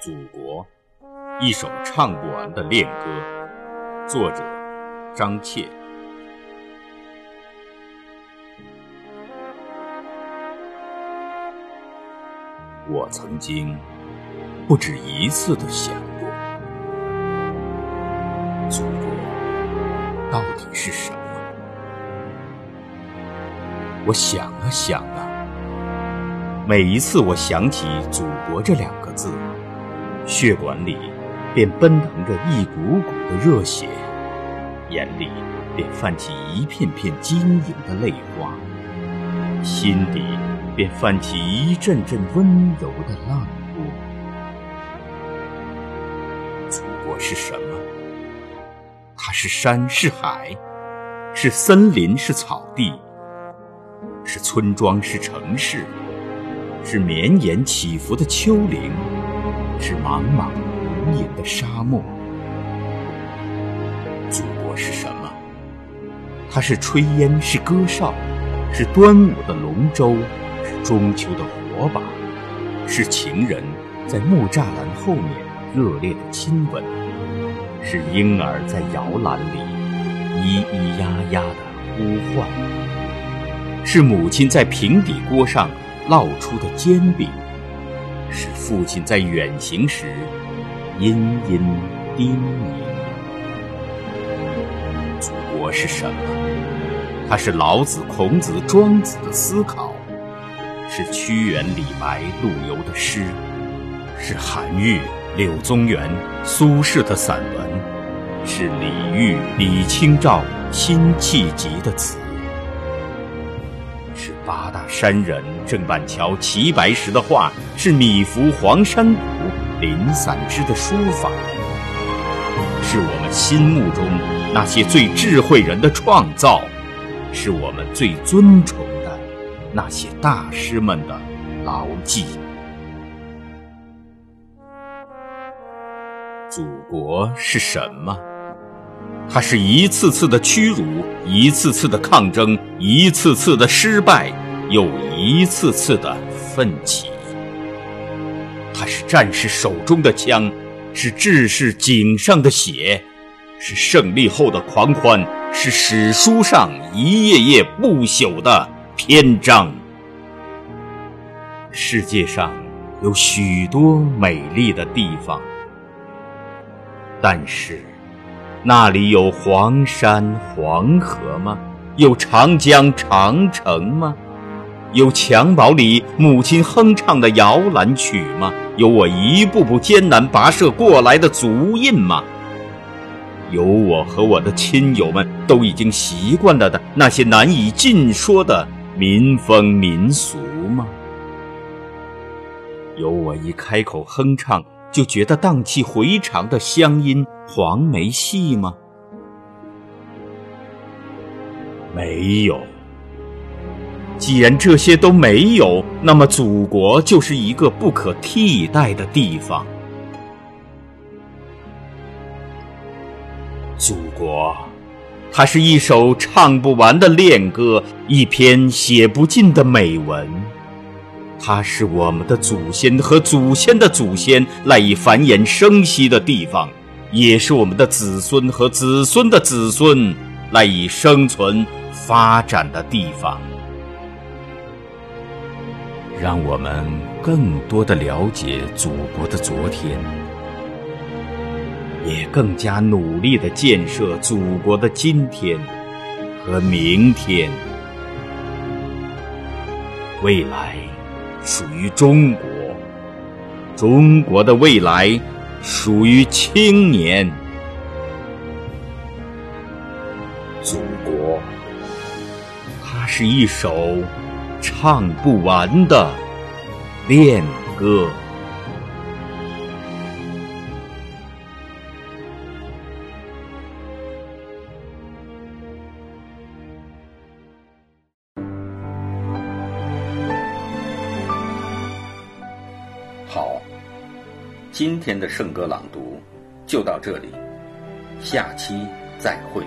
祖国，一首唱不完的恋歌。作者：张切。我曾经不止一次的想过，祖国到底是什么？我想啊想啊，每一次我想起“祖国”这两个字。血管里便奔腾着一股股的热血，眼里便泛起一片片晶莹的泪花，心底便泛起一阵阵温柔的浪波。祖国是什么？它是山是海，是森林是草地，是村庄是城市，是绵延起伏的丘陵。是茫茫无垠的沙漠。祖国是什么？它是炊烟，是歌哨，是端午的龙舟，是中秋的火把，是情人在木栅栏后面热烈的亲吻，是婴儿在摇篮里咿咿呀呀的呼唤，是母亲在平底锅上烙出的煎饼。父亲在远行时殷殷叮咛。祖国是什么？它是老子、孔子、庄子的思考，是屈原、李白、陆游的诗，是韩愈、柳宗元、苏轼的散文，是李煜、李清照辛弃疾的词。八大山人郑板桥齐白石的画，是米芾黄山谷林散之的书法，是我们心目中那些最智慧人的创造，是我们最尊崇的那些大师们的牢记。祖国是什么？它是一次次的屈辱，一次次的抗争，一次次的失败，又一次次的奋起。它是战士手中的枪，是志士颈上的血，是胜利后的狂欢，是史书上一页页不朽的篇章。世界上有许多美丽的地方，但是。那里有黄山黄河吗？有长江长城吗？有襁褓里母亲哼唱的摇篮曲吗？有我一步步艰难跋涉过来的足印吗？有我和我的亲友们都已经习惯了的那些难以尽说的民风民俗吗？有我一开口哼唱。就觉得荡气回肠的乡音黄梅戏吗？没有。既然这些都没有，那么祖国就是一个不可替代的地方。祖国，它是一首唱不完的恋歌，一篇写不尽的美文。它是我们的祖先和祖先的祖先赖以繁衍生息的地方，也是我们的子孙和子孙的子孙赖以生存发展的地方。让我们更多的了解祖国的昨天，也更加努力的建设祖国的今天和明天，未来。属于中国，中国的未来属于青年。祖国，它是一首唱不完的恋歌。今天的圣歌朗读就到这里下期再会。